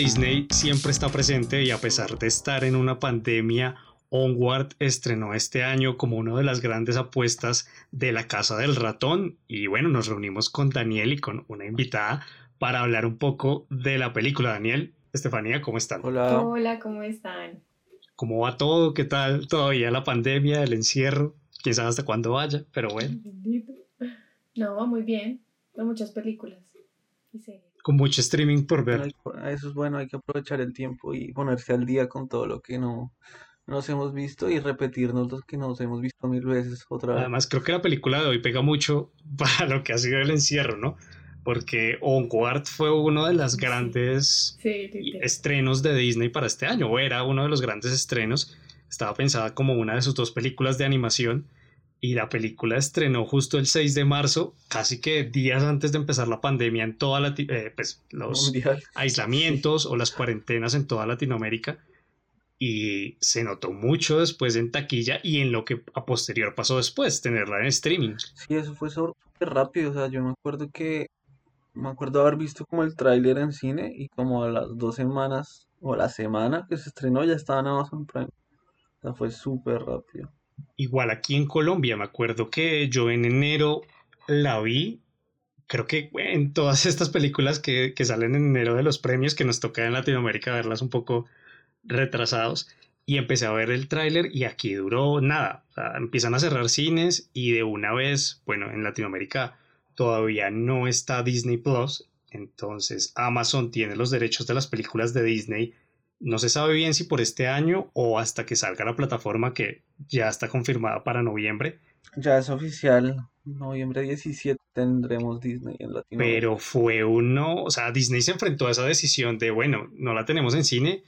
Disney siempre está presente y a pesar de estar en una pandemia, Onward estrenó este año como una de las grandes apuestas de la Casa del Ratón y bueno, nos reunimos con Daniel y con una invitada para hablar un poco de la película. Daniel, Estefanía, ¿cómo están? Hola. Hola, ¿cómo están? ¿Cómo va todo? ¿Qué tal todavía la pandemia, el encierro? Quién sabe hasta cuándo vaya, pero bueno. No, va muy bien. Con muchas películas Con mucho streaming por ver. Eso es bueno, hay que aprovechar el tiempo y ponerse al día con todo lo que no nos hemos visto y repetirnos los que nos hemos visto mil veces otra vez. Además, creo que la película de hoy pega mucho para lo que ha sido el encierro, ¿no? Porque Onward fue uno de los grandes estrenos de Disney para este año, o era uno de los grandes estrenos. Estaba pensada como una de sus dos películas de animación y la película estrenó justo el 6 de marzo, casi que días antes de empezar la pandemia en toda la, eh, pues, los aislamientos o las cuarentenas en toda Latinoamérica y se notó mucho después en taquilla y en lo que a posterior pasó después, tenerla en streaming. Sí, eso fue súper rápido, o sea, yo me acuerdo que, me acuerdo haber visto como el tráiler en cine y como a las dos semanas o la semana que se estrenó ya estaba en Amazon Prime. O sea, fue súper rápido. Igual aquí en Colombia, me acuerdo que yo en enero la vi creo que en todas estas películas que, que, salen en enero de los premios, que nos toca en Latinoamérica verlas un poco retrasados y empecé a ver el tráiler y aquí duró nada. empiezan a cerrar cines y de una vez, bueno, en Latinoamérica todavía no está Disney Plus, entonces Amazon tiene los derechos de las películas de Disney. No se sabe bien si por este año o hasta que salga la plataforma que ya está confirmada para noviembre. Ya es oficial, noviembre 17 tendremos Disney en Latinoamérica. Pero fue uno, o sea, Disney se enfrentó a esa decisión de, bueno, no la tenemos en cine,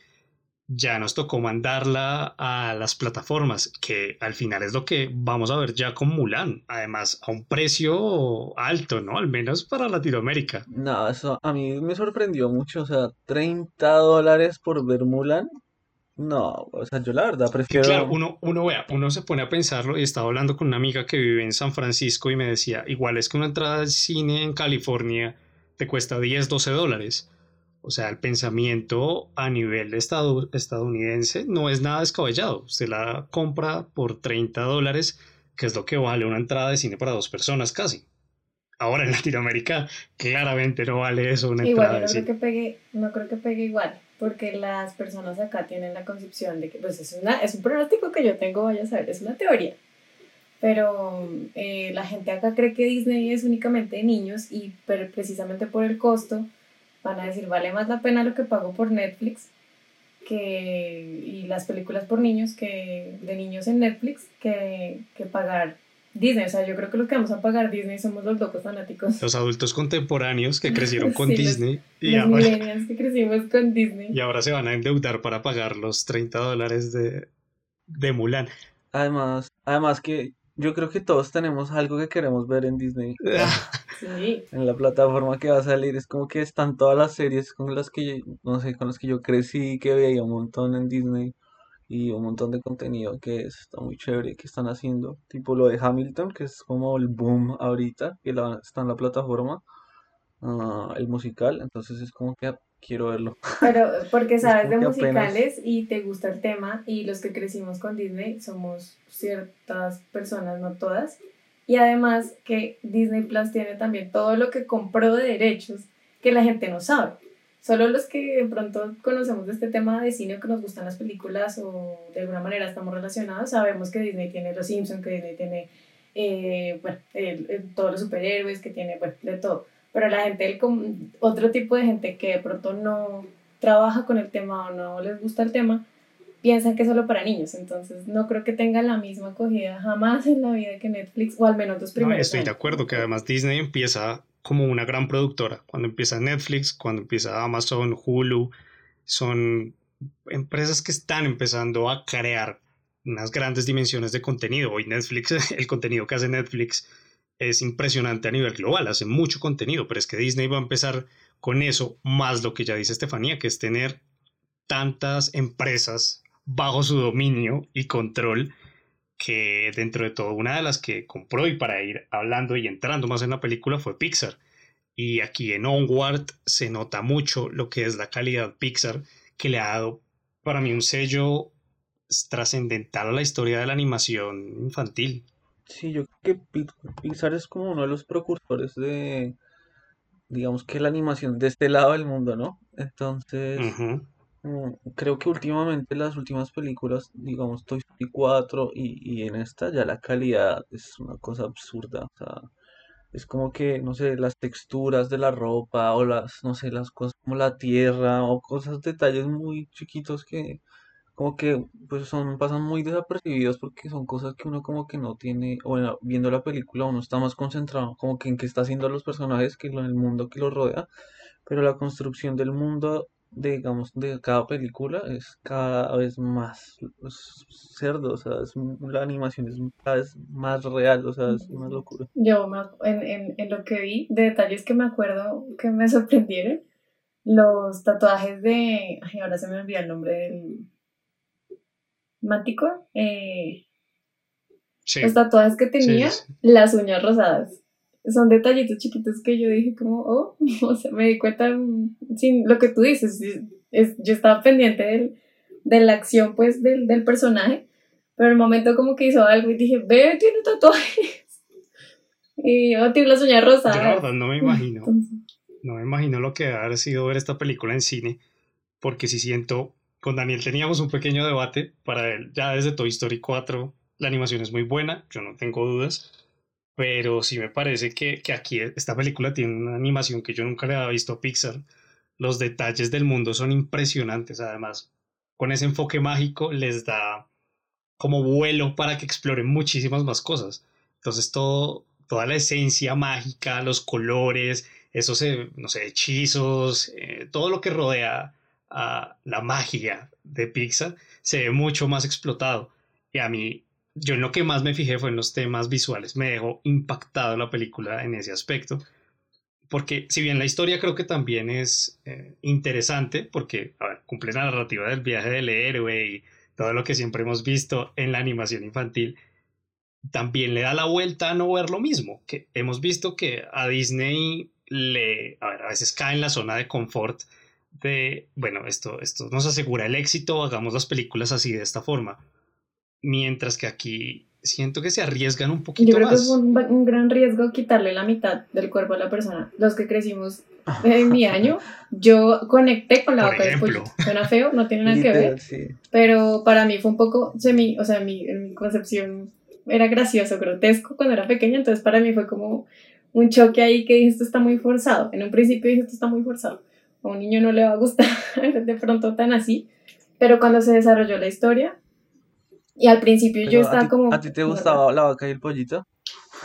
ya nos tocó mandarla a las plataformas, que al final es lo que vamos a ver ya con Mulan, además a un precio alto, ¿no? Al menos para Latinoamérica. No, eso a mí me sorprendió mucho, o sea, 30 dólares por ver Mulan. No, o sea, yo la verdad prefiero... Claro, uno, uno, vea, uno se pone a pensarlo y estaba hablando con una amiga que vive en San Francisco y me decía, igual es que una entrada al cine en California te cuesta 10, 12 dólares o sea, el pensamiento a nivel estadounidense no es nada descabellado. Usted la compra por 30 dólares, que es lo que vale una entrada de cine para dos personas casi. Ahora en Latinoamérica claramente no vale eso una entrada de cine. Que pegue, no creo que pegue igual, porque las personas acá tienen la concepción de que pues es, una, es un pronóstico que yo tengo, vaya a saber, es una teoría. Pero eh, la gente acá cree que Disney es únicamente de niños y pero precisamente por el costo van a decir, vale más la pena lo que pago por Netflix que, y las películas por niños que de niños en Netflix que, que pagar Disney. O sea, yo creo que los que vamos a pagar Disney somos los locos fanáticos. Los adultos contemporáneos que crecieron con Disney. y los ahora, que crecimos con Disney. Y ahora se van a endeudar para pagar los 30 dólares de, de Mulan. Además, además que yo creo que todos tenemos algo que queremos ver en Disney. Sí. En la plataforma que va a salir. Es como que están todas las series con las que, no sé, con las que yo crecí, que veía un montón en Disney. Y un montón de contenido que está muy chévere que están haciendo. Tipo lo de Hamilton, que es como el boom ahorita, que está en la plataforma. Ah, el musical. Entonces es como que quiero verlo. Pero porque sabes de musicales y te gusta el tema y los que crecimos con Disney somos ciertas personas, no todas. Y además que Disney Plus tiene también todo lo que compró de derechos que la gente no sabe. Solo los que de pronto conocemos de este tema de cine o que nos gustan las películas o de alguna manera estamos relacionados, sabemos que Disney tiene Los Simpsons, que Disney tiene eh, bueno, todos los superhéroes, que tiene bueno, de todo pero la gente, otro tipo de gente que de pronto no trabaja con el tema o no les gusta el tema, piensan que es solo para niños, entonces no creo que tenga la misma acogida jamás en la vida que Netflix, o al menos los primeros. No, estoy de acuerdo que además Disney empieza como una gran productora, cuando empieza Netflix, cuando empieza Amazon, Hulu, son empresas que están empezando a crear unas grandes dimensiones de contenido. Hoy Netflix, el contenido que hace Netflix es impresionante a nivel global, hace mucho contenido, pero es que Disney va a empezar con eso, más lo que ya dice Estefanía, que es tener tantas empresas bajo su dominio y control que dentro de todo una de las que compró y para ir hablando y entrando más en la película fue Pixar. Y aquí en Onward se nota mucho lo que es la calidad Pixar, que le ha dado para mí un sello trascendental a la historia de la animación infantil. Sí, yo creo que Pixar es como uno de los precursores de, digamos que la animación de este lado del mundo, ¿no? Entonces, mm, creo que últimamente las últimas películas, digamos Toy Story 4 y, y en esta ya la calidad es una cosa absurda, o sea, es como que, no sé, las texturas de la ropa o las, no sé, las cosas como la tierra o cosas, detalles muy chiquitos que como que pues son, pasan muy desapercibidos porque son cosas que uno como que no tiene, o bueno, viendo la película uno está más concentrado como que en qué está haciendo los personajes que en el mundo que los rodea, pero la construcción del mundo digamos, de cada película es cada vez más cerdo, o sea, la animación es cada vez más real, o sea, es una locura. Yo en, en, en lo que vi, de detalles que me acuerdo que me sorprendieron, los tatuajes de, ay, ahora se me olvidó el nombre del Mático, eh, los tatuajes que tenía, las uñas rosadas son detallitos chiquitos que yo dije como, oh, o sea, me di cuenta sin lo que tú dices, es, yo estaba pendiente del, de la acción pues del, del personaje, pero en el momento como que hizo algo y dije, ve, tiene tatuajes. Y oh, tiene las uñas rosadas. Yo la verdad no me imagino, no me imagino lo que ha sido ver esta película en cine, porque si siento, con Daniel teníamos un pequeño debate para él, ya desde Toy Story 4 la animación es muy buena, yo no tengo dudas, pero sí me parece que, que, aquí esta película tiene una animación que yo nunca le había visto a Pixar. Los detalles del mundo son impresionantes, además. Con ese enfoque mágico les da como vuelo para que exploren muchísimas más cosas. Entonces todo, toda la esencia mágica, los colores, esos, no sé, hechizos, eh, todo lo que rodea la magia de Pixar se ve mucho más explotado. Y a mí yo en lo que más me fijé fue en los temas visuales. Me dejó impactado la película en ese aspecto. Porque si bien la historia creo que también es eh, interesante, porque a cumple la narrativa del viaje del héroe y todo lo que siempre hemos visto en la animación infantil, también le da la vuelta a no ver lo mismo. Que hemos visto que a Disney le, a, ver, a veces cae en la zona de confort de, bueno, esto, esto nos asegura el éxito, hagamos las películas así de esta forma Mientras que aquí siento que se arriesgan un poquito Yo creo que es un, gran riesgo quitarle la mitad del cuerpo a la persona. Los que crecimos en mi año, yo conecté con la vaca del pollo. Suena feo, no tiene nada que ver. Pero para mí fue un poco semi, o sea, mi, en mi concepción era gracioso, grotesco cuando era pequeña, entonces para mí fue como un choque ahí que dije, esto está muy forzado. En un principio dije, esto está muy forzado. A un niño no le va a gustar de pronto tan así. Pero cuando se desarrolló la historia, y al principio yo estaba como... ¿A ti te gustaba la vaca y el pollito?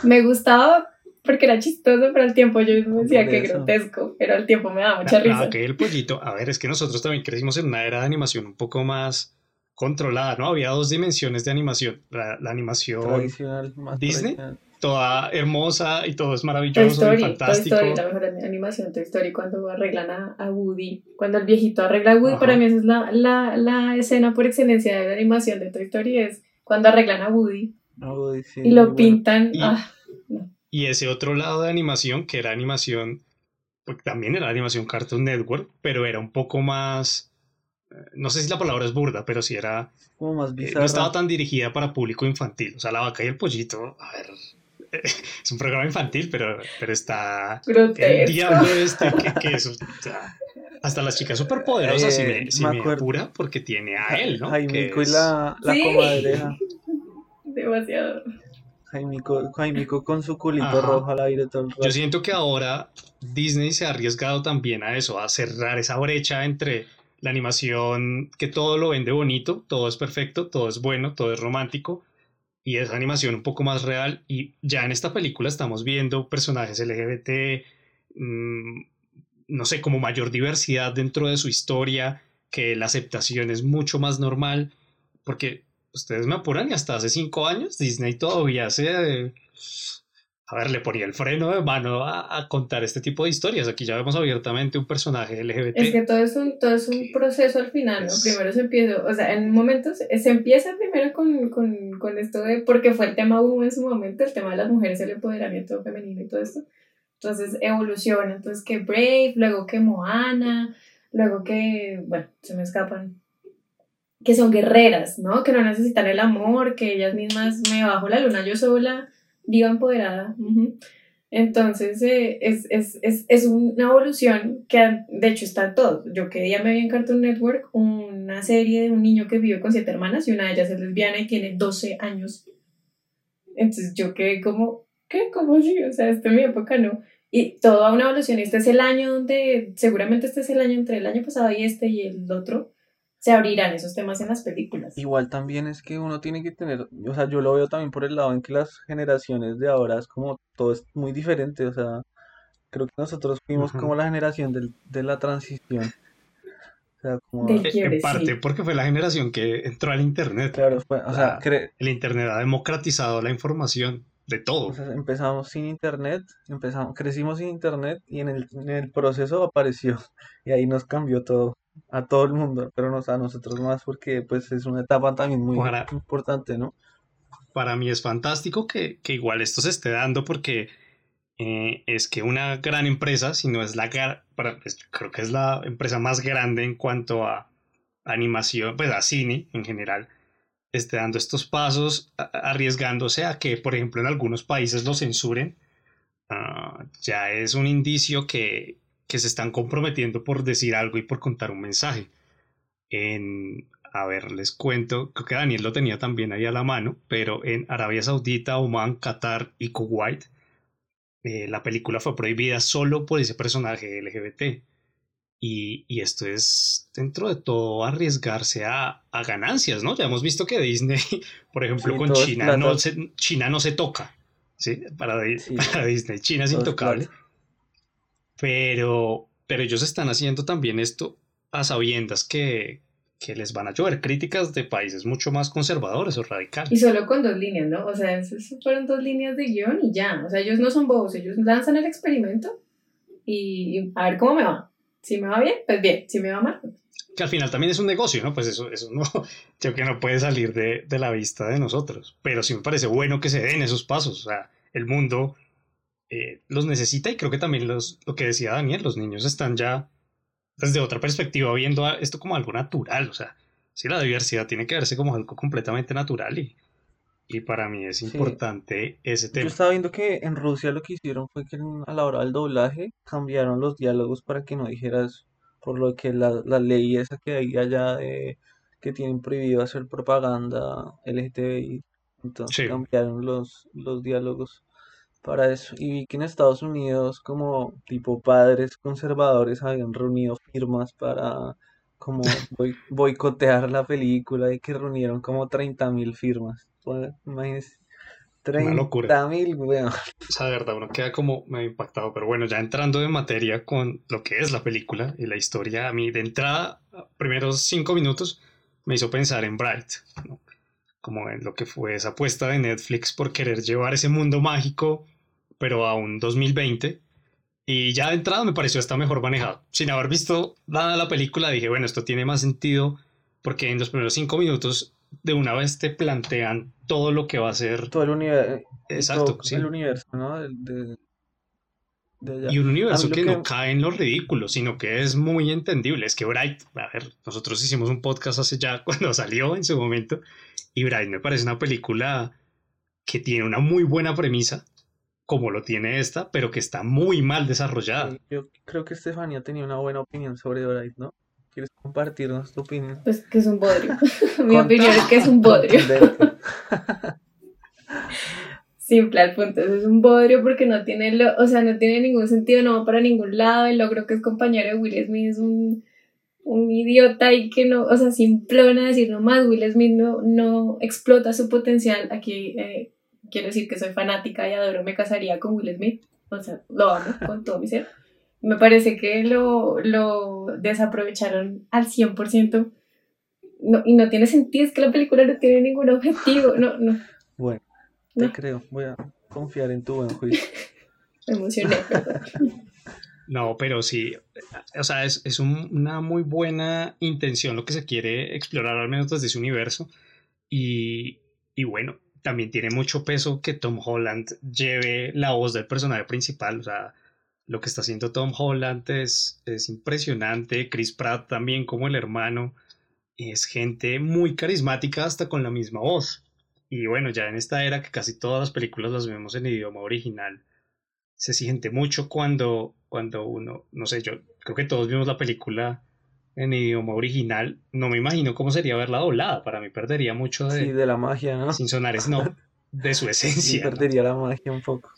Me gustaba porque era chistoso, pero al tiempo yo me decía que grotesco, pero al tiempo me daba mucha risa. La vaca y el pollito, a ver, es que nosotros también crecimos en una era de animación un poco más controlada, ¿no? Había dos dimensiones de animación. La, animación tradicional, más Disney, toda hermosa y todo es maravilloso Toy y fantástico. Toy Story, la mejor animación Toy Story, cuando arreglan a, Woody, cuando el viejito arregla a Woody, para mí esa es la, la, la, escena por excelencia de la animación de Toy Story, es cuando arreglan a Woody, y lo pintan. Y, ah, y, ese otro lado de animación, que era animación, porque también era animación Cartoon Network, pero era un poco más... Eh, no sé si la palabra es burda, pero sí era... Como más eh, no estaba tan dirigida para público infantil. O sea, la vaca y el pollito, a ver, es un programa infantil, pero, pero está el diablo este que, es, hasta las chicas superpoderosas si me, si me, apura porque tiene a él, ¿no? Jaimico y la, la comadreja. Demasiado. Jaimico, Jaimico con su culito rojo al aire todo el rato. Yo siento que ahora Disney se ha arriesgado también a eso, a cerrar esa brecha entre la animación que todo lo vende bonito, todo es perfecto, todo es bueno, todo es romántico, y esa animación un poco más real. Y ya en esta película estamos viendo personajes LGBT, mm, no sé, como mayor diversidad dentro de su historia, que la aceptación es mucho más normal, porque ustedes me apuran y hasta hace cinco años Disney todavía se a ver, le ponía el freno de mano a, contar este tipo de historias. Aquí ya vemos abiertamente un personaje LGBT. Es que todo es un, todo es un proceso al final, ¿no? Primero se empieza, o sea, en momentos, se empieza primero con, con, con, esto de, porque fue el tema boom en su momento, el tema de las mujeres, el empoderamiento femenino y todo esto. Entonces evoluciona, entonces que Brave, luego que Moana, luego que, bueno, se me escapan, que son guerreras, ¿no? Que no necesitan el amor, que ellas mismas me bajo la luna yo sola, diva empoderada. Entonces eh, es, es, es, es, una evolución que de hecho está todo. Yo que día me vi en Cartoon Network una serie de un niño que vive con siete hermanas y una de ellas es lesbiana y tiene 12 años. Entonces yo quedé como, ¿qué? ¿Cómo así? O sea, esto en mi época no. Y toda una evolución. Este es el año donde, seguramente este es el año entre el año pasado y este y el otro, se abrirán esos temas en las películas. Igual también es que uno tiene que tener, o sea, yo lo veo también por el lado en que las generaciones de ahora es como todo es muy diferente, o sea, creo que nosotros fuimos como la generación del, de la transición. O sea, como... en parte porque fue la generación que entró al Internet. Claro, fue, o sea, el Internet ha democratizado la información de todo. empezamos sin internet, empezamos, crecimos sin internet y en el, en el, proceso apareció y ahí nos cambió todo, a todo el mundo, pero no a nosotros más porque pues es una etapa también muy importante, ¿no? Para mí es fantástico que, que igual esto se esté dando porque eh, es que una gran empresa, si no es la, para, pues, creo que es la empresa más grande en cuanto a animación, pues a cine en general, esté dando estos pasos, arriesgándose a que, por ejemplo, en algunos países lo censuren, ah, ya es un indicio que, que, se están comprometiendo por decir algo y por contar un mensaje. En, a ver, les cuento, creo que Daniel lo tenía también ahí a la mano, pero en Arabia Saudita, Oman, Qatar y Kuwait, eh, la película fue prohibida solo por ese personaje LGBT. Y, y, esto es, dentro de todo, arriesgarse a, a, ganancias, ¿no? Ya hemos visto que Disney, por ejemplo, con China no, se, China no se toca, ¿sí? Para, Disney, China es intocable. Pero, pero ellos están haciendo también esto a sabiendas que, que les van a llover críticas de países mucho más conservadores o radicales. Y solo con dos líneas, ¿no? O sea, fueron dos líneas de guion y ya. O sea, ellos no son bobos, ellos lanzan el experimento y a ver cómo me va. Si me va bien, pues bien. Si me va mal, pues. Que al final también es un negocio, ¿no? Pues eso, eso no, yo que no puede salir de, de, la vista de nosotros. Pero sí me parece bueno que se den esos pasos. O sea, el mundo eh, los necesita y creo que también los, lo que decía Daniel, los niños están ya desde otra perspectiva viendo esto como algo natural. O sea, sí, la diversidad tiene que verse como algo completamente natural y, y para mí es importante ese tema. Yo estaba viendo que en Rusia lo que hicieron fue que a la hora del doblaje cambiaron los diálogos para que no dijeras, por lo que la, la ley esa que hay allá de que tienen prohibido hacer propaganda LGTBI. Entonces cambiaron los, los diálogos para eso. Y vi que en Estados Unidos como tipo padres conservadores habían reunido firmas para como boicotear la película y que reunieron como 30.000 firmas. Imagínense. 30 mil, weón. O sea, de verdad, uno queda como medio impactado. Pero bueno, ya entrando en materia con lo que es la película y la historia, a mí de entrada, primeros cinco minutos, me hizo pensar en Bright, como en lo que fue esa apuesta de Netflix por querer llevar ese mundo mágico, pero a un 2020. Y ya de entrada me pareció hasta mejor manejado. Sin haber visto nada de la película, dije, bueno, esto tiene más sentido porque en los primeros cinco minutos de una vez te plantean todo lo que va a ser. Todo el universo. Exacto, El universo, ¿no? y un universo que, no cae en lo ridículo, sino que es muy entendible. Es que Bright, a ver, nosotros hicimos un podcast hace ya cuando salió en su momento, y Bright me parece una película que tiene una muy buena premisa, como lo tiene esta, pero que está muy mal desarrollada. yo creo que Estefanía tenía una buena opinión sobre Bright, ¿no? ¿Quieres compartirnos tu opinión? Pues que es un bodrio. Mi opinión es que es un bodrio. Simple al punto, es un bodrio porque no tiene, lo, o sea, no tiene ningún sentido, no va para ningún lado, el logro que es compañero de Will Smith es un, un idiota y que no, o sea, simplona decir nomás, Will Smith no, no explota su potencial, aquí eh, quiero decir que soy fanática y adoro, me casaría con Will Smith, o sea, lo amo con todo mi ser me parece que lo, lo desaprovecharon al 100%. No, y no tiene sentido, es que la película no tiene ningún objetivo. No, no. Bueno, te creo, voy a confiar en tu buen juicio. Me emocioné, No, pero sí, o sea, es, es una muy buena intención lo que se quiere explorar, al menos desde ese universo. Y, y bueno, también tiene mucho peso que Tom Holland lleve la voz del personaje principal, o sea, Lo que está haciendo Tom Holland es, es impresionante. Chris Pratt también como el hermano. Es gente muy carismática hasta con la misma voz. Y bueno, ya en esta era que casi todas las películas las vemos en idioma original, se siente mucho cuando, cuando uno, no sé, yo creo que todos vimos la película en idioma original. No me imagino cómo sería verla doblada. Para mí perdería mucho de, sí, de la magia, ¿no? Sin sonar no, de su esencia. Sí, perdería la magia un poco.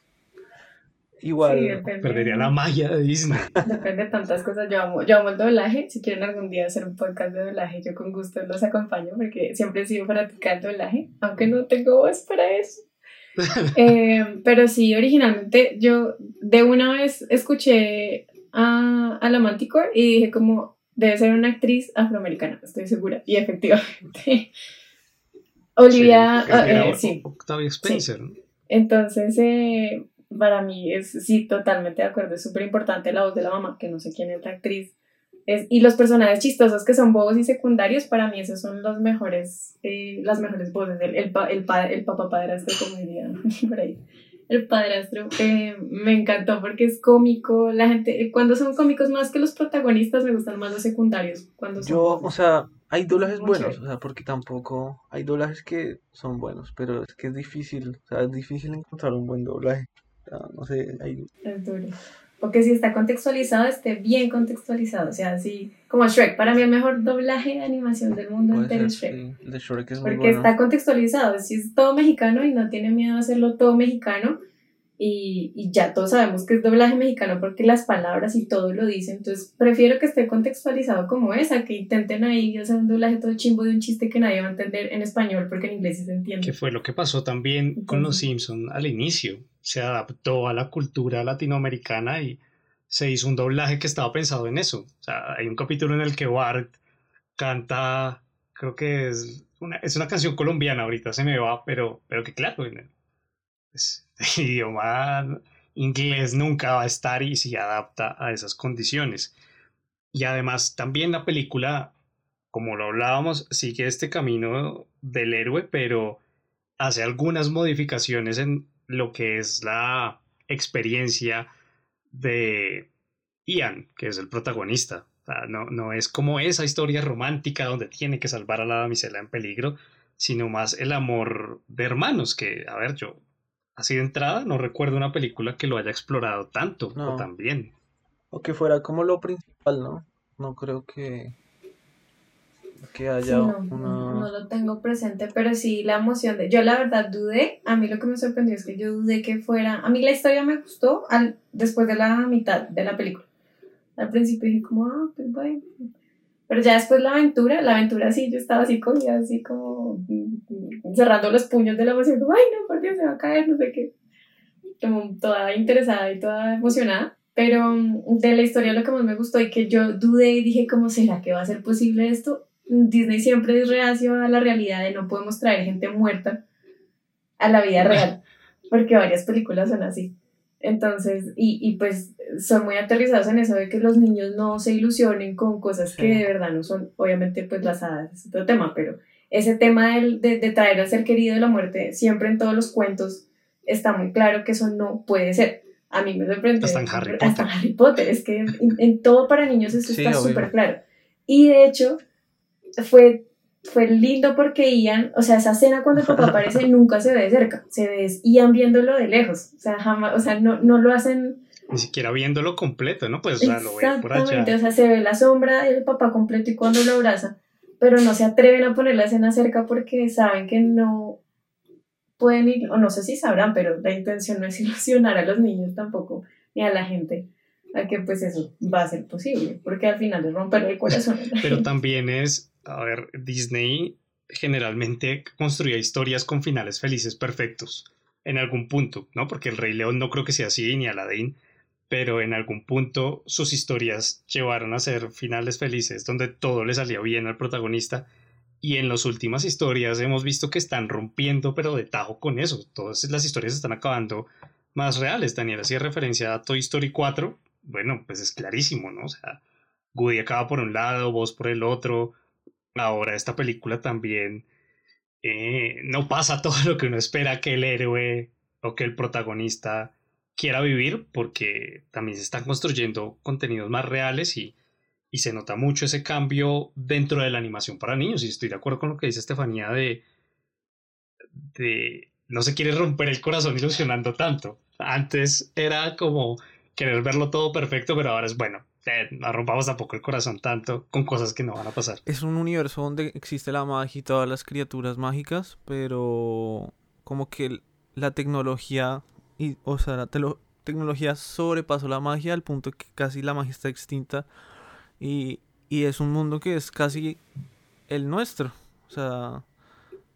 Igual. perdería la magia de Disney. Depende de tantas cosas. Yo amo, yo amo el doblaje. Si quieren algún día hacer un podcast de doblaje, yo con gusto los acompaño porque siempre he sido fanática del doblaje, aunque no tengo voz para eso. Eh, pero sí, originalmente yo de una vez escuché a, a la Manticore y dije como, debe ser una actriz afroamericana, estoy segura. Y efectivamente. Olivia, sí, ah, eh, Octavia Spencer. Entonces, eh, para mí es, sí, totalmente de acuerdo, es súper importante la voz de la mamá, que no sé quién es la actriz. Es, y los personajes chistosos que son bobos y secundarios, para mí esos son los mejores, eh, las mejores voces. El, el, el, el papá padrastro, como diría por ahí. El padrastro eh, me encantó porque es cómico. La gente, cuando son cómicos más que los protagonistas, me gustan más los secundarios. Cuando Yo, o sea, hay doblajes buenos, o sea, porque tampoco hay doblajes que son buenos, pero es que es difícil, o sea, es difícil encontrar un buen doblaje no sé, Es duro. Porque si está contextualizado, esté bien contextualizado. O sea, así como Shrek. Para mí el mejor doblaje de animación del mundo entero es Shrek. Porque está contextualizado. Si es todo mexicano y no tiene miedo a hacerlo todo mexicano, y, y, ya todos sabemos que es doblaje mexicano porque las palabras y todo lo dicen, entonces prefiero que esté contextualizado como esa, que intenten ahí hacer un doblaje todo chimbo de un chiste que nadie va a entender en español porque en inglés sí se entiende. Que fue lo que pasó también con Los Simpson al inicio, se adaptó a la cultura latinoamericana y se hizo un doblaje que estaba pensado en eso. O sea, hay un capítulo en el que Bart canta, creo que es una, es una canción colombiana, ahorita se me va, pero, pero que claro, pues, el idioma inglés nunca va a estar y se adapta a esas condiciones. Y además también la película, como lo hablábamos, sigue este camino del héroe, pero hace algunas modificaciones en lo que es la experiencia de Ian, que es el protagonista. no, no es como esa historia romántica donde tiene que salvar a la damisela en peligro, sino más el amor de hermanos, que, a ver, yo así de entrada, no recuerdo una película que lo haya explorado tanto o tan bien. O que fuera como lo principal, ¿no? No creo que, que haya no, no, lo tengo presente, pero sí la emoción de... Yo la verdad dudé, a mí lo que me sorprendió es que yo dudé que fuera... A mí la historia me gustó al, después de la mitad de la película. Al principio dije como, ah, pues bueno. Pero ya después la aventura, la aventura sí, yo estaba así comida, así como cerrando los puños de la emoción, como, ay no, por Dios, se va a caer, no sé qué. Como toda interesada y toda emocionada. Pero mm, de la historia lo que más me gustó y que yo dudé y dije, ¿cómo será que va a ser posible esto? Disney siempre es reacio a la realidad de no podemos traer gente muerta a la vida real, porque varias películas son así. Entonces, y, y pues son muy aterrizados en eso de que los niños no se ilusionen con cosas que de verdad no son, obviamente pues las hadas es otro tema, pero ese tema de, de, traer al ser querido de la muerte siempre en todos los cuentos está muy claro que eso no puede ser. A mí me sorprende. Hasta en Harry Potter. Hasta Harry Potter, es que en, todo para niños eso está súper claro. Y de hecho, fue fue lindo porque Ian, o sea, esa escena cuando el papá aparece nunca se ve de cerca, se ve Ian viéndolo de lejos, o sea, jamás, o sea, no, no lo hacen... Ni siquiera viéndolo completo, ¿no? Pues ya lo ve por allá. o sea, se ve la sombra del papá completo y cuando lo abraza, pero no se atreven a poner la escena cerca porque saben que no pueden ir, o no sé si sabrán, pero la intención no es ilusionar a los niños tampoco, ni a la gente a que pues eso va a ser posible, porque al final es romper el corazón. Pero también es a ver, Disney generalmente construía historias con finales felices perfectos en algún punto, ¿no? Porque el Rey León no creo que sea así, ni Aladdin, pero en algún punto sus historias llevaron a ser finales felices, donde todo le salía bien al protagonista. Y en las últimas historias hemos visto que están rompiendo, pero de tajo con eso. Todas las historias están acabando más reales. Daniel hacía referencia a Toy Story 4. Bueno, pues es clarísimo, ¿no? O sea, Woody acaba por un lado, vos por el otro. Ahora, esta película también eh, no pasa todo lo que uno espera que el héroe o que el protagonista quiera vivir porque también se están construyendo contenidos más reales y, y se nota mucho ese cambio dentro de la animación para niños. Y estoy de acuerdo con lo que dice Estefanía de, de no se quiere romper el corazón ilusionando tanto. Antes era como querer verlo todo perfecto, pero ahora es bueno. Eh, no rompamos tampoco el corazón tanto con cosas que no van a pasar. Es un universo donde existe la magia y todas las criaturas mágicas, pero como que la tecnología y, o sea, la tecnología sobrepasó la magia al punto que casi la magia está extinta y, y es un mundo que es casi el nuestro. O sea,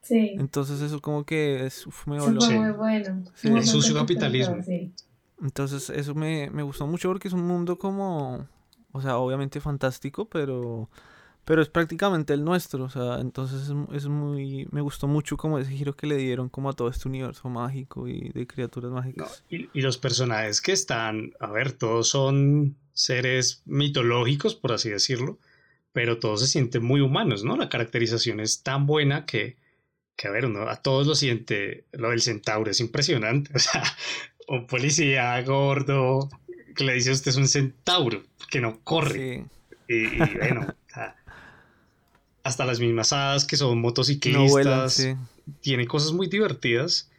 Sí. Entonces eso como que es me muy bueno. El sucio capitalismo. Entonces eso me, me, gustó mucho porque es un mundo como, o sea, obviamente fantástico, pero pero es prácticamente el nuestro, o sea, entonces es, muy, me gustó mucho como ese giro que le dieron como a todo este universo mágico y de criaturas mágicas. y, y, los personajes que están, a ver, todos son seres mitológicos, por así decirlo, pero todos se sienten muy humanos, ¿no? La caracterización es tan buena que, que a ver, uno a todos lo siente, lo del centauro es impresionante, o sea, un policía gordo que le dice usted es un centauro, que no corre. Y, y, bueno, hasta las mismas hadas que son motociclistas, tiene cosas muy divertidas.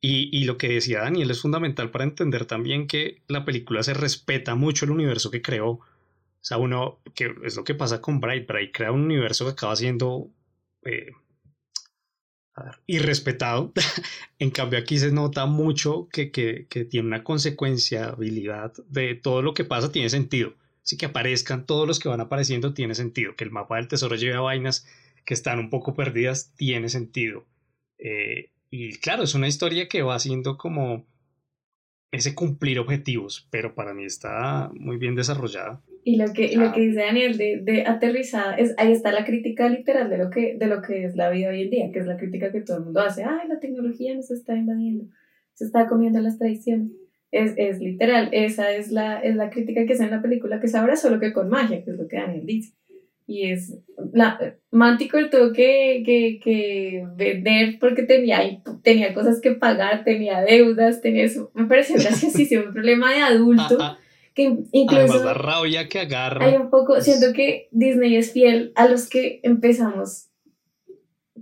Y, y, lo que decía Daniel es fundamental para entender también que la película se respeta mucho el universo que creó. O sea, uno, que es lo que pasa con Bright. Bright crea un universo que acaba siendo eh, irrespetado. en cambio, aquí se nota mucho que, que, tiene una consecuenciabilidad de todo lo que pasa, tiene sentido. Así que aparezcan todos los que van apareciendo tiene sentido. Que el mapa del tesoro lleve a vainas que están un poco perdidas tiene sentido. Eh, y claro, es una historia que va haciendo como ese cumplir objetivos, pero para mí está muy bien desarrollada. Y lo que, lo que dice Daniel de, de, aterrizada, es, ahí está la crítica literal de lo, que, de lo que es la vida hoy en día, que es la crítica que todo el mundo hace. Ay, la tecnología nos está invadiendo, se está comiendo las tradiciones. Es, es literal, esa es la, es la crítica que hace en la película, que es ahora solo que con magia, que es lo que Daniel dice. Y es, la, Mantico tuvo que, que, que vender porque tenía, tenía cosas que pagar, tenía deudas, tenía eso. Me parece graciosísimo, un problema de adulto. Que incluso la rabia que agarra. Hay un poco, siento que Disney es fiel a los que empezamos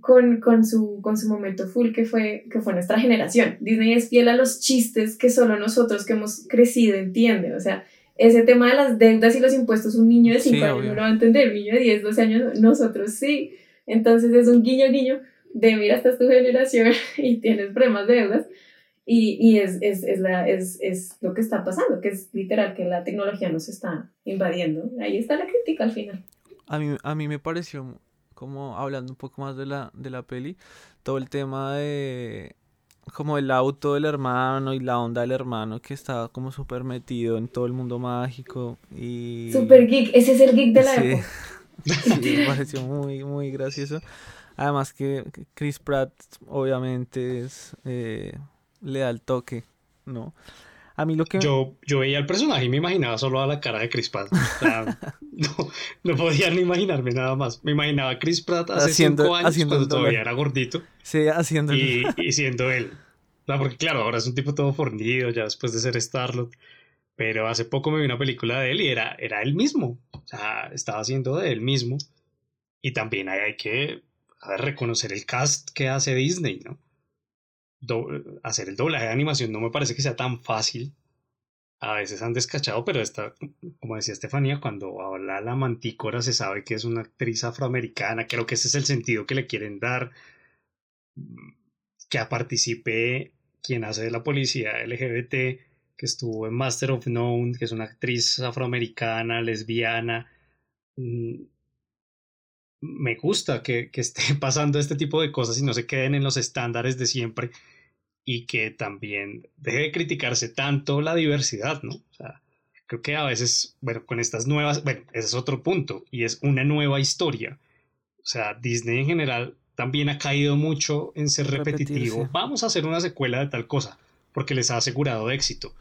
con, con, su, con su momento full que fue, que fue nuestra generación. Disney es fiel a los chistes que solo nosotros que hemos crecido entienden. O sea, ese tema de las deudas y los impuestos, un niño de 5 años no lo va a entender, un niño de 10, 12 años, nosotros sí. Entonces es un guiño guiño de mira, esta es tu generación y tienes problemas de deudas. Y, y es, es, es, la, es, es lo que está pasando, que es literal que la tecnología nos está invadiendo. Ahí está la crítica al final. A mí, a mí me pareció como hablando un poco más de la, de la peli, todo el tema de como el auto del hermano y la onda del hermano que estaba como súper metido en todo el mundo mágico y... Super geek, ese es el geek de la época. sí, me pareció muy, muy gracioso. Además que Chris Pratt obviamente es, eh, le da el toque, ¿no? A mí lo que... Yo, yo veía el personaje y me imaginaba solo a la cara de Chris Pratt. no, no, podía ni imaginarme nada más. Me imaginaba a Chris Pratt hace haciendo, cinco años cuando todavía era gordito. Sí, haciendo y, y siendo él. porque claro, ahora es un tipo todo fornido ya después de ser Starlord. Pero hace poco me vi una película de él y era, era él mismo. O sea, estaba haciendo de él mismo. Y también hay, hay que reconocer el cast que hace Disney, ¿no? Hacer el doblaje de animación no me parece que sea tan fácil. A veces han descachado, pero esta, como decía Estefanía, cuando habla la mantícora se sabe que es una actriz afroamericana. Creo que ese es el sentido que le quieren dar. Que participe quien hace de la policía LGBT, que estuvo en Master of None, que es una actriz afroamericana, lesbiana. Me gusta que, que esté pasando este tipo de cosas y no se queden en los estándares de siempre y que también deje de criticarse tanto la diversidad, ¿no? O sea, creo que a veces, bueno, con estas nuevas, bueno, ese es otro punto y es una nueva historia. O sea, Disney en general también ha caído mucho en ser repetitivo. Vamos a hacer una secuela de tal cosa porque les ha asegurado éxito.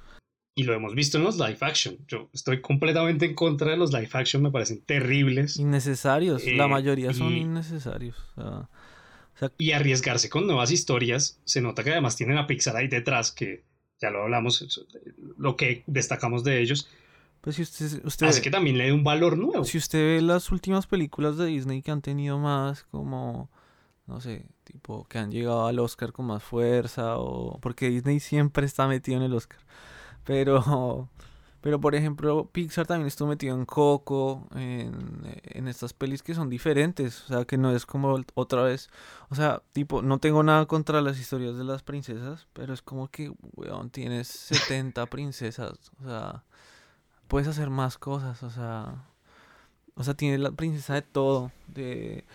Y lo hemos visto en los live action. Yo estoy completamente en contra de los live action, me parecen terribles. Innecesarios, la eh, mayoría son innecesarios. O sea, y arriesgarse con nuevas historias, se nota que además tienen a Pixar ahí detrás, que ya lo hablamos, lo que destacamos de ellos. Pues si usted, usted, Así que también le da un valor nuevo. Si usted ve las últimas películas de Disney que han tenido más como, no sé, tipo que han llegado al Oscar con más fuerza o porque Disney siempre está metido en el Oscar. Pero pero por ejemplo, Pixar también estuvo metido en Coco, en, en, estas pelis que son diferentes, o sea, que no es como otra vez, o sea, tipo, no tengo nada contra las historias de las princesas, pero es como que, weón, tienes 70 princesas, o sea, puedes hacer más cosas, o sea, o sea, tienes la princesa de todo, de,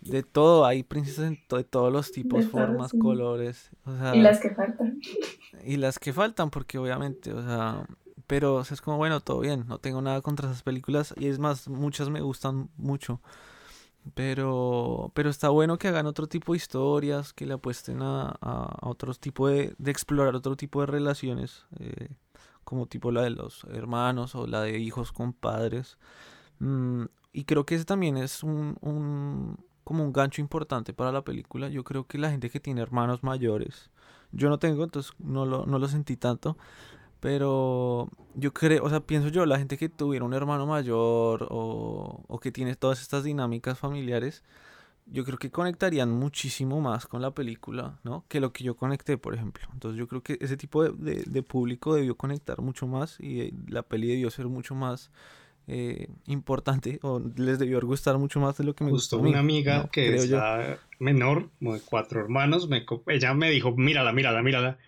de todo, hay princesas de todos los tipos, formas, colores, o sea, y las que faltan. Y las que faltan, porque obviamente, o sea, pero o sea, es como, bueno, todo bien, no tengo nada contra esas películas y es más, muchas me gustan mucho. Pero, pero está bueno que hagan otro tipo de historias, que le apuesten a, a, otro tipo de, de, explorar otro tipo de relaciones, eh, como tipo la de los hermanos o la de hijos con padres. Mm, y creo que ese también es un, un, como un gancho importante para la película. Yo creo que la gente que tiene hermanos mayores, yo no tengo, entonces no lo, no lo sentí tanto, pero yo creo, o sea, pienso yo, la gente que tuviera un hermano mayor o, o, que tiene todas estas dinámicas familiares, yo creo que conectarían muchísimo más con la película, ¿no? Que lo que yo conecté, por ejemplo. Entonces yo creo que ese tipo de, de, de público debió conectar mucho más y la peli debió ser mucho más eh, importante o les debió gustar mucho más de lo que me gustó. mí, una amiga ¿no? que Creo es yo. la menor, como de cuatro hermanos, me, ella me dijo, mírala, mírala, mírala.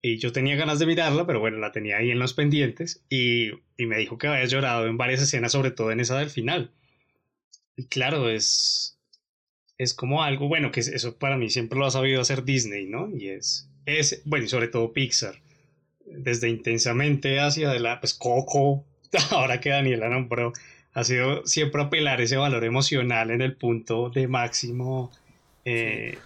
Y yo tenía ganas de mirarla, pero bueno, la tenía ahí en los pendientes y, y me dijo que había llorado en varias escenas, sobre todo en esa del final. Y claro, es, es como algo, bueno, que es- eso para mí siempre lo ha sabido hacer Disney, ¿no? Y es, es bueno, y sobre todo Pixar. Desde intensamente hacia adelante, pues Coco, ahora que Daniela nombró, ha sido siempre apelar ese valor emocional en el punto de máximo. eh,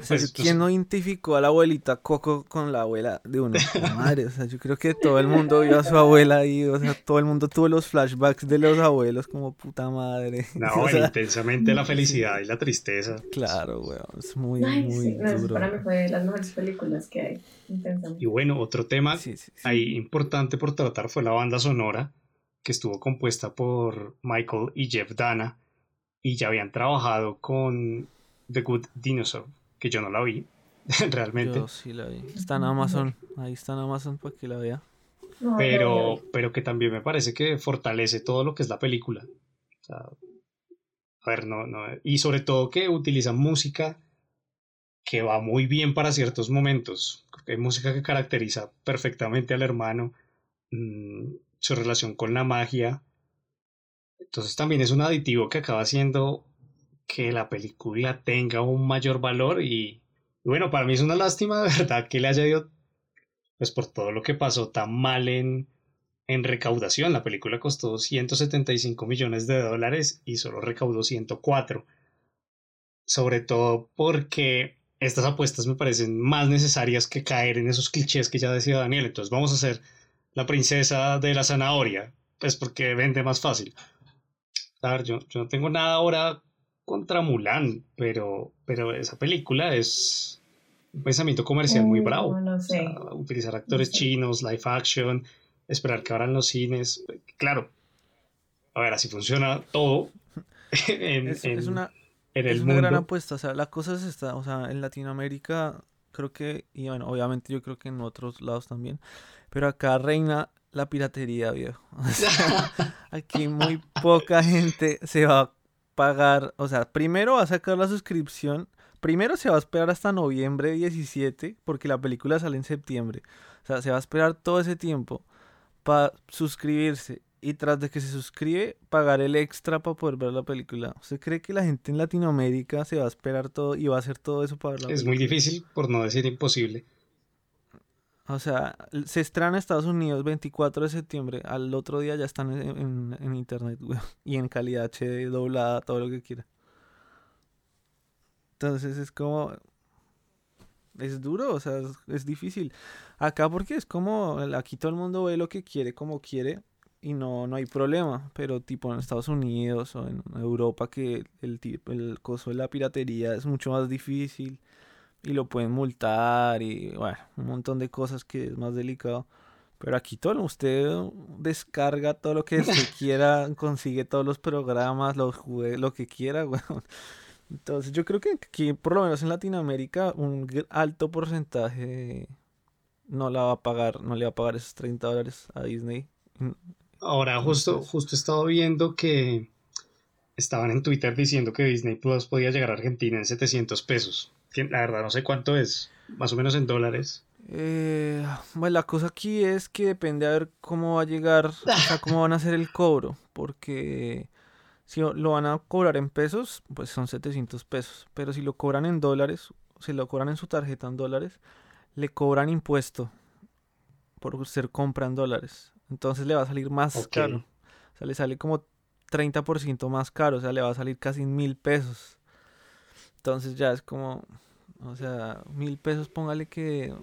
O sea, ¿quién no identificó a la abuelita Coco con la abuela de uno? Madre, o sea, yo creo que todo el mundo vio a su abuela ahí, o sea, todo el mundo tuvo los flashbacks de los abuelos como puta madre. No, O sea, intensamente la sí. felicidad y la tristeza. Claro, weón, es muy, Ay, muy sí, no, eso duro. para mí fue de las mejores películas que hay. Intensamente. Y bueno, otro tema Sí, sí, sí. ahí importante por tratar fue la banda sonora, que estuvo compuesta por Michael y Jeff Dana, y ya habían trabajado con The Good Dinosaur, que yo no la vi, realmente. Yo sí la vi. Está en Amazon, ahí está en Amazon para que la vea. Pero, pero que también me parece que fortalece todo lo que es la película. O sea, a ver, no, no, y sobre todo que utiliza música que va muy bien para ciertos momentos. Hay música que caracteriza perfectamente al hermano, mm, su relación con la magia. Entonces también es un aditivo que acaba haciendo que la película tenga un mayor valor y, bueno, para mí es una lástima de verdad que le haya ido pues por todo lo que pasó tan mal en, en recaudación. La película costó 175 millones de dólares y solo recaudó 104. Sobre todo porque estas apuestas me parecen más necesarias que caer en esos clichés que ya decía Daniel. Entonces vamos a hacer la princesa de la zanahoria, pues porque vende más fácil. A ver, yo, yo no tengo nada ahora contra Mulan, pero, pero esa película es un pensamiento comercial muy Uy, bravo. no, no O sé. sea, utilizar actores No sé. chinos, live action, esperar que abran los cines. Claro, a ver, así funciona todo en, Es, en- es una, en el es una gran apuesta, o sea, la cosa es esta, o sea, en Latinoamérica creo que, y bueno, obviamente yo creo que en otros lados también, pero acá reina la piratería, viejo. O sea, aquí muy poca gente se va a pagar, o sea, primero va a sacar la suscripción, primero se va a esperar hasta noviembre 17, porque la película sale en septiembre, o sea, se va a esperar todo ese tiempo para suscribirse y tras de que se suscribe, pagar el extra para poder ver la película. ¿Usted cree que la gente en Latinoamérica se va a esperar todo y va a hacer todo eso para ver la Es muy película? difícil, por no decir imposible. O sea, se estrena en Estados Unidos 24 de septiembre, al otro día ya están en, en- internet, güey, y en calidad HD, doblada, todo lo que quiera. Entonces es como... Es duro, o sea, es, es difícil. Acá porque es como, aquí todo el mundo ve lo que quiere como quiere y no, no hay problema, pero tipo en Estados Unidos o en Europa que el, el coso de la piratería es mucho más difícil y lo pueden multar y bueno, un montón de cosas que es más delicado. Pero aquí todo, usted descarga todo lo que se quiera, consigue todos los programas, los juegue, lo que quiera, bueno. Entonces yo creo que aquí, por lo menos en Latinoamérica, un alto porcentaje no la va a pagar, no le va a pagar esos 30 dólares a Disney. Ahora justo, justo he estado viendo que estaban en Twitter diciendo que Disney Plus podía llegar a Argentina en 700 pesos. La verdad no sé cuánto es, más o menos en dólares. Eh, bueno, la cosa aquí es que depende a ver cómo va a llegar, o sea, cómo van a hacer el cobro, porque si lo van a cobrar en pesos, pues son 700 pesos, pero si lo cobran en dólares, si lo cobran en su tarjeta en dólares, le cobran impuesto por ser compra en dólares, entonces le va a salir más caro, o sea, le sale como 30% más caro, o sea, le va a salir casi mil pesos, entonces ya es como, o sea, mil pesos, póngale que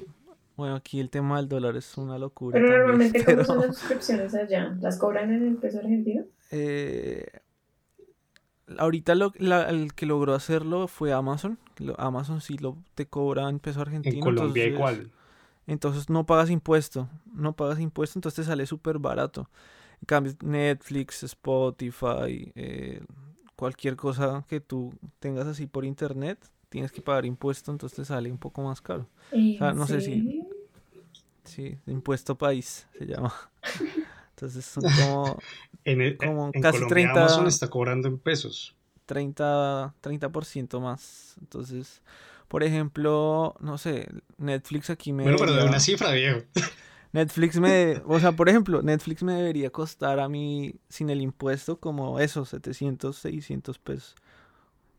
bueno, aquí el tema del dólar es una locura. Pero normalmente, ¿cómo son las suscripciones allá? ¿Las cobran en el peso argentino? Eh, ahorita lo, el que logró hacerlo fue Amazon. Amazon sí lo te cobra en peso argentino. En Colombia igual. Entonces no pagas impuesto. No pagas impuesto, entonces te sale súper barato. En cambio, Netflix, Spotify, eh, cualquier cosa que tú tengas así por internet, tienes que pagar impuesto, entonces te sale un poco más caro. O sea, no sé si... Sí, impuesto país se llama. Entonces son como, en como casi Colombia 30... Amazon está cobrando en pesos. 30%, 30 más. Entonces, por ejemplo, no sé, Netflix aquí me... Bueno, pero de una cifra, viejo. Netflix me, o sea, por ejemplo, Netflix me debería costar a mí sin el impuesto como eso, 700, 600 pesos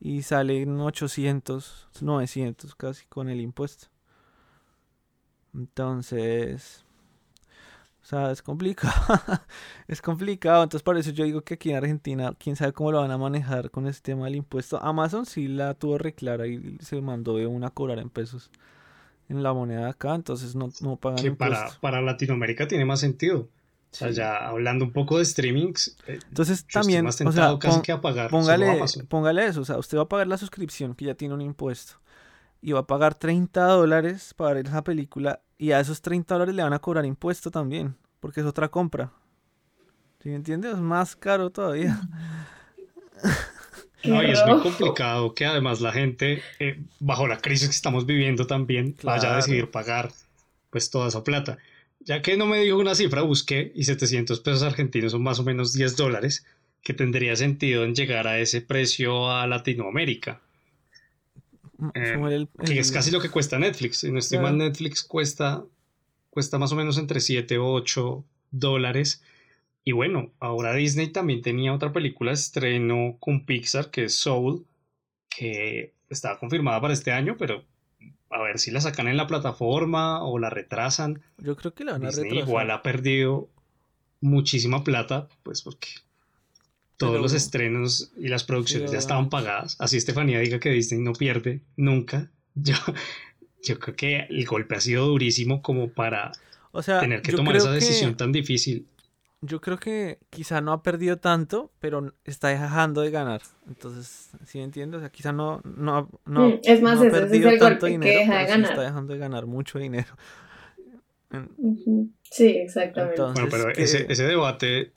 y salen 800, 900 casi con el impuesto. Entonces, o sea, es complicado. es complicado. Entonces, por eso yo digo que aquí en Argentina, quién sabe cómo lo van a manejar con ese tema del impuesto. Amazon sí la tuvo reclara y se mandó de una a cobrar en pesos en la moneda acá, entonces no, no pagan que para, para Latinoamérica tiene más sentido. O sea, ya hablando un poco de streamings. Eh, Entonces también, o sea, póngale, póngale eso, o sea, usted va a pagar la suscripción que ya tiene un impuesto y va a pagar 30 dólares para ver esa película y a esos 30 dólares le van a cobrar impuesto también, porque es otra compra. ¿Sí me entiendes? Es más caro todavía. No, y es muy complicado que además la gente, eh, bajo la crisis que estamos viviendo también, vaya a decidir pagar pues toda esa plata. Ya que no me dijo una cifra, busqué y 700 pesos argentinos son más o menos 10 dólares, que tendría sentido en llegar a ese precio a Latinoamérica. Eh, que es casi lo que cuesta Netflix. Si no estoy mal, Netflix cuesta, cuesta más o menos entre 7 o 8 dólares. Y bueno, ahora Disney también tenía otra película estreno con Pixar, que es Soul, que estaba confirmada para este año, pero a ver si la sacan en la plataforma o la retrasan. Yo creo que la van a retrasar. Igual ha perdido muchísima plata, pues porque todos los estrenos y las producciones ya estaban pagadas. Así Estefanía diga que Disney no pierde nunca. Yo, yo creo que el golpe ha sido durísimo como para tener que tomar esa decisión tan difícil yo creo que quizá no ha perdido tanto, pero está dejando de ganar. Entonces, ¿sí me entiendes? O sea, quizá no, no, no, mm, es más, ha perdido tanto dinero, está dejando de ganar mucho dinero. Sí, exactamente. bueno, pero ese, ese, debate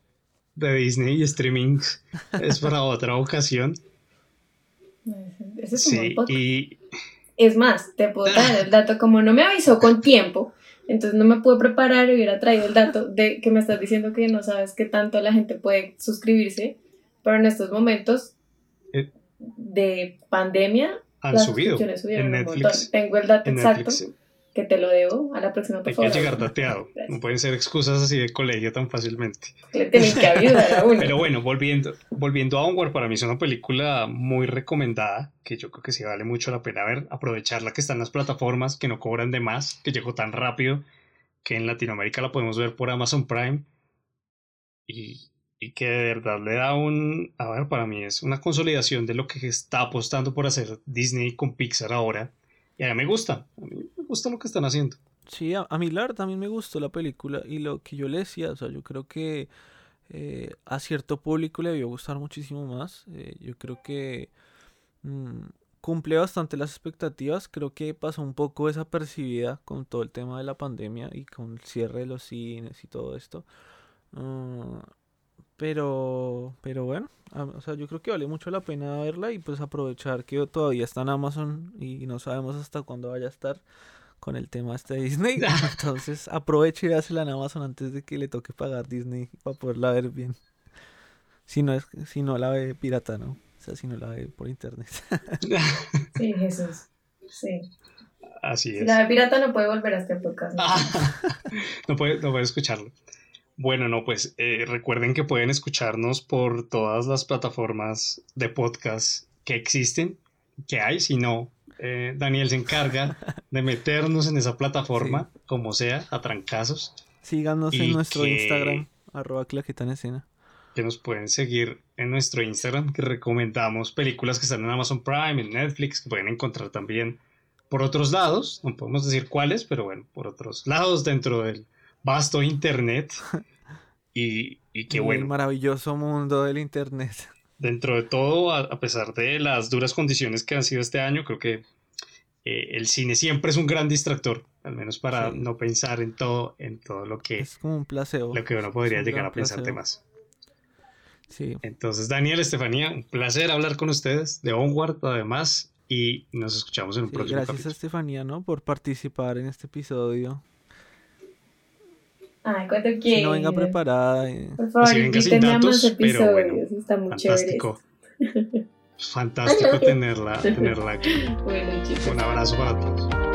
de Disney y streaming es para otra ocasión. Ese es sí, y... Es más, te puedo dar el dato, como no me avisó con tiempo, entonces no me pude preparar y hubiera traído el dato de que me estás diciendo que no sabes qué tanto la gente puede suscribirse, pero en estos momentos eh, de pandemia han las subido en Netflix, Tengo el dato exacto que te lo debo a la próxima Hay que llegar dateado. No pueden ser excusas así de colegio tan fácilmente. Le tienen que ayudar a uno. Pero bueno, volviendo, volviendo a Onward, para mí es una película muy recomendada, que yo creo que sí vale mucho la pena ver, aprovecharla que está en las plataformas, que no cobran de más, que llegó tan rápido, que en Latinoamérica la podemos ver por Amazon Prime. Y, y que de verdad le da un, a ver, para mí es una consolidación de lo que está apostando por hacer Disney con Pixar ahora. Y a mí me gusta, a mí gusta lo que están haciendo. Sí, a, mí la también me gustó la película y lo que yo le decía, o sea, yo creo que eh, a cierto público le debió gustar muchísimo más. Eh, yo creo que mm, cumple bastante las expectativas. Creo que pasó un poco desapercibida con todo el tema de la pandemia y con el cierre de los cines y todo esto. Ah, pero, pero bueno, o sea, yo creo que vale mucho la pena verla y pues aprovechar que todavía está en Amazon y no sabemos hasta cuándo vaya a estar con el tema este de Disney. Entonces aproveche y véasela en Amazon antes de que le toque pagar Disney para poderla ver bien. Si no, es, si no la ve pirata, ¿no? O sea, si no la ve por internet. sí, Jesús. Sí. Así es. Si la ve pirata no puede volver a este podcast. no, puede, no puede escucharlo. Bueno, no, pues eh, recuerden que pueden escucharnos por todas las plataformas de podcast que existen, que hay, si no, eh, Daniel se encarga de meternos en esa plataforma, como sea, a trancazos. Síganos en nuestro Instagram, arroba claqueta en escena. Que nos pueden seguir en nuestro Instagram, que recomendamos películas que están en Amazon Prime, en Netflix, que pueden encontrar también por otros lados, no podemos decir cuáles, pero bueno, por otros lados dentro del vasto Internet. Y, y qué bueno. El maravilloso mundo del Internet. Dentro de todo, a, pesar de las duras condiciones que han sido este año, creo que eh, el cine siempre es un gran distractor, al menos para no pensar en todo, en todo lo que... Es como un placebo. Lo que uno podría llegar a pensar de más. Sí. Entonces, Daniel, Estefanía, un placer hablar con ustedes de Onward, además, y nos escuchamos en un próximo Gracias a Estefanía, ¿no? Por participar en este episodio. Ay, cuando quieras. no venga preparada. Eh. Por favor, si venga sin datos, episodios. Bueno, Está muy fantástico. Fantástico tenerla, tenerla aquí. Bueno, chicos. Un abrazo para todos.